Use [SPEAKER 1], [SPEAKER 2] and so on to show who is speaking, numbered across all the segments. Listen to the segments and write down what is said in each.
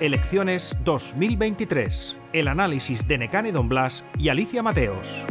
[SPEAKER 1] Elecciones 2023. El análisis de Necane Don Blas y Alicia Mateos.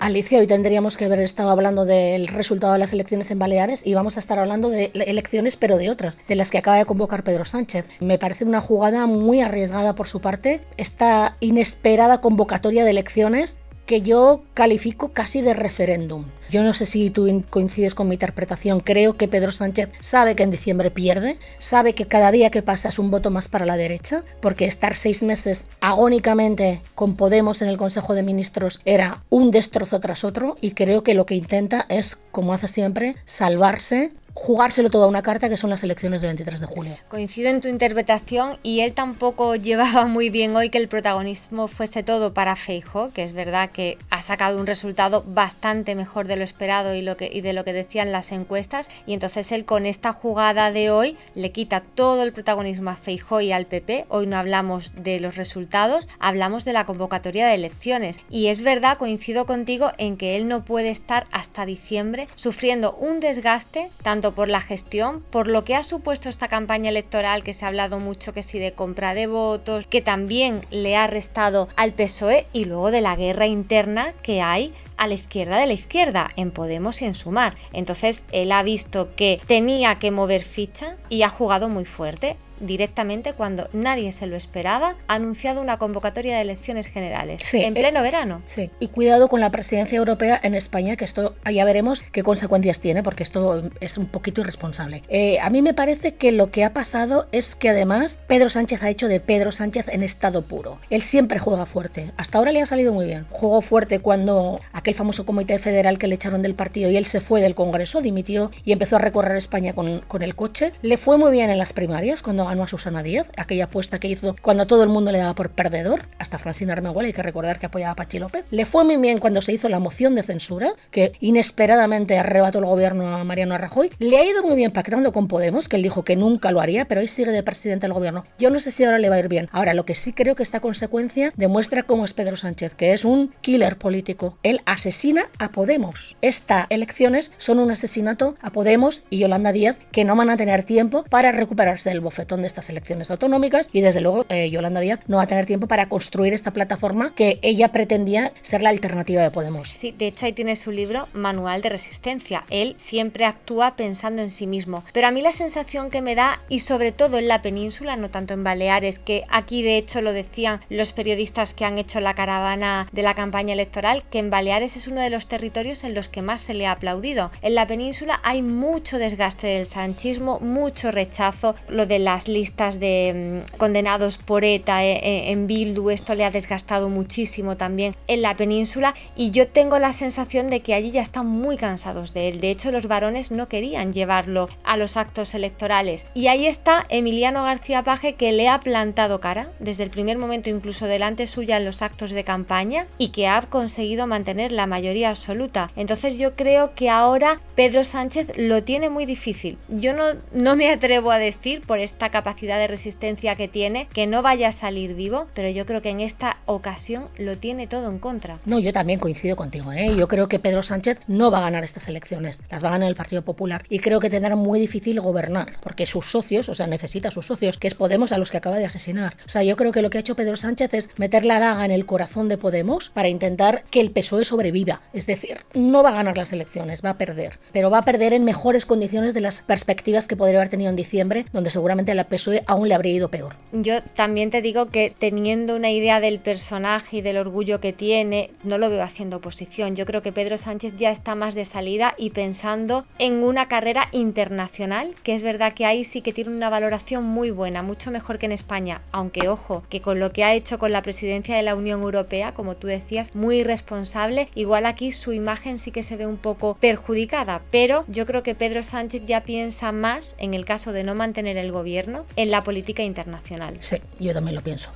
[SPEAKER 2] Alicia, hoy tendríamos que haber estado hablando del resultado de las elecciones en Baleares y vamos a estar hablando de elecciones, pero de otras, de las que acaba de convocar Pedro Sánchez. Me parece una jugada muy arriesgada por su parte, esta inesperada convocatoria de elecciones que yo califico casi de referéndum. Yo no sé si tú coincides con mi interpretación. Creo que Pedro Sánchez sabe que en diciembre pierde, sabe que cada día que pasa es un voto más para la derecha, porque estar seis meses agónicamente con Podemos en el Consejo de Ministros era un destrozo tras otro y creo que lo que intenta es, como hace siempre, salvarse jugárselo toda una carta que son las elecciones del 23 de julio.
[SPEAKER 3] Coincido en tu interpretación y él tampoco llevaba muy bien hoy que el protagonismo fuese todo para Feijo, que es verdad que ha sacado un resultado bastante mejor de lo esperado y, lo que, de lo que decían las encuestas y entonces él con esta jugada de hoy le quita todo el protagonismo a Feijo y al PP. Hoy no hablamos de los resultados, hablamos de la convocatoria de elecciones y es verdad, coincido contigo en que él no puede estar hasta diciembre sufriendo un desgaste tanto por la gestión, por lo que ha supuesto esta campaña electoral que se ha hablado mucho que si de compra de votos, que también le ha restado al PSOE y luego de la guerra interna que hay a la izquierda de la izquierda, en Podemos y en Sumar. Entonces él ha visto que tenía que mover ficha y ha jugado muy fuerte directamente cuando nadie se lo esperaba, ha anunciado una convocatoria de elecciones generales en eh, pleno verano.
[SPEAKER 2] Sí, y cuidado con la presidencia europea en España, que esto ya veremos qué consecuencias tiene, porque esto es un poquito irresponsable. Eh, a mí me parece que lo que ha pasado es que además Pedro Sánchez ha hecho de Pedro Sánchez en estado puro. Él siempre juega fuerte. Hasta ahora le ha salido muy bien. Jugó fuerte cuando aquel famoso comité federal que le echaron del partido y él se fue del Congreso, dimitió y empezó a recorrer España con, con el coche. Le fue muy bien en las primarias cuando ganó a Susana Díaz, aquella apuesta que hizo cuando todo el mundo le daba por perdedor, hasta Francina Armengol, hay que recordar que apoyaba a Pachi López. Le fue muy bien cuando se hizo la moción de censura, que inesperadamente arrebató el gobierno a Mariano Rajoy. Le ha ido muy bien pactando con Podemos, que él dijo que nunca lo haría, pero hoy sigue de presidente del gobierno. Yo no sé si ahora le va a ir bien. Ahora, lo que sí creo que esta consecuencia demuestra cómo es Pedro Sánchez, que es un killer político. Él asesina a Podemos. Estas elecciones son un asesinato a Podemos y Yolanda Díaz, que no van a tener tiempo para recuperarse del bofetón de estas elecciones autonómicas y desde luego eh, Yolanda Díaz no va a tener tiempo para construir esta plataforma que ella pretendía ser la alternativa de Podemos.
[SPEAKER 3] Sí, de hecho ahí tiene su libro Manual de Resistencia. Él siempre actúa pensando en sí mismo. Pero a mí la sensación que me da, y sobre todo en la península, no tanto en Baleares, que aquí de hecho lo decían los periodistas que han hecho la caravana de la campaña electoral, que en Baleares es uno de los territorios en los que más se le ha aplaudido. En la península hay mucho desgaste del sanchismo, mucho rechazo, lo de las listas de mm, condenados por ETA eh, eh, en Bildu, esto le ha desgastado muchísimo también en la península y yo tengo la sensación de que allí ya están muy cansados de él. De hecho, los varones no querían llevarlo a los actos electorales. Y ahí está Emiliano García Paje que le ha plantado cara desde el primer momento, incluso delante suya en los actos de campaña y que ha conseguido mantener la mayoría absoluta. Entonces yo creo que ahora Pedro Sánchez lo tiene muy difícil. Yo no, no me atrevo a decir por esta capacidad de resistencia que tiene, que no vaya a salir vivo, pero yo creo que en esta ocasión lo tiene todo en contra.
[SPEAKER 2] No, yo también coincido contigo, ¿eh? yo creo que Pedro Sánchez no va a ganar estas elecciones, las va a ganar el Partido Popular y creo que tendrá muy difícil gobernar, porque sus socios, o sea, necesita sus socios, que es Podemos a los que acaba de asesinar. O sea, yo creo que lo que ha hecho Pedro Sánchez es meter la daga en el corazón de Podemos para intentar que el PSOE sobreviva. Es decir, no va a ganar las elecciones, va a perder, pero va a perder en mejores condiciones de las perspectivas que podría haber tenido en diciembre, donde seguramente la PSOE aún le habría ido peor.
[SPEAKER 3] Yo también te digo que teniendo una idea del personaje y del orgullo que tiene, no lo veo haciendo oposición. Yo creo que Pedro Sánchez ya está más de salida y pensando en una carrera internacional, que es verdad que ahí sí que tiene una valoración muy buena, mucho mejor que en España, aunque ojo, que con lo que ha hecho con la presidencia de la Unión Europea, como tú decías, muy irresponsable, igual aquí su imagen sí que se ve un poco perjudicada, pero yo creo que Pedro Sánchez ya piensa más en el caso de no mantener el gobierno, en la política internacional.
[SPEAKER 2] Sí, yo también lo pienso.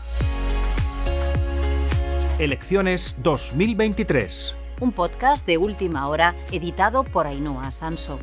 [SPEAKER 1] Elecciones 2023.
[SPEAKER 4] Un podcast de última hora editado por Ainhoa Sanso.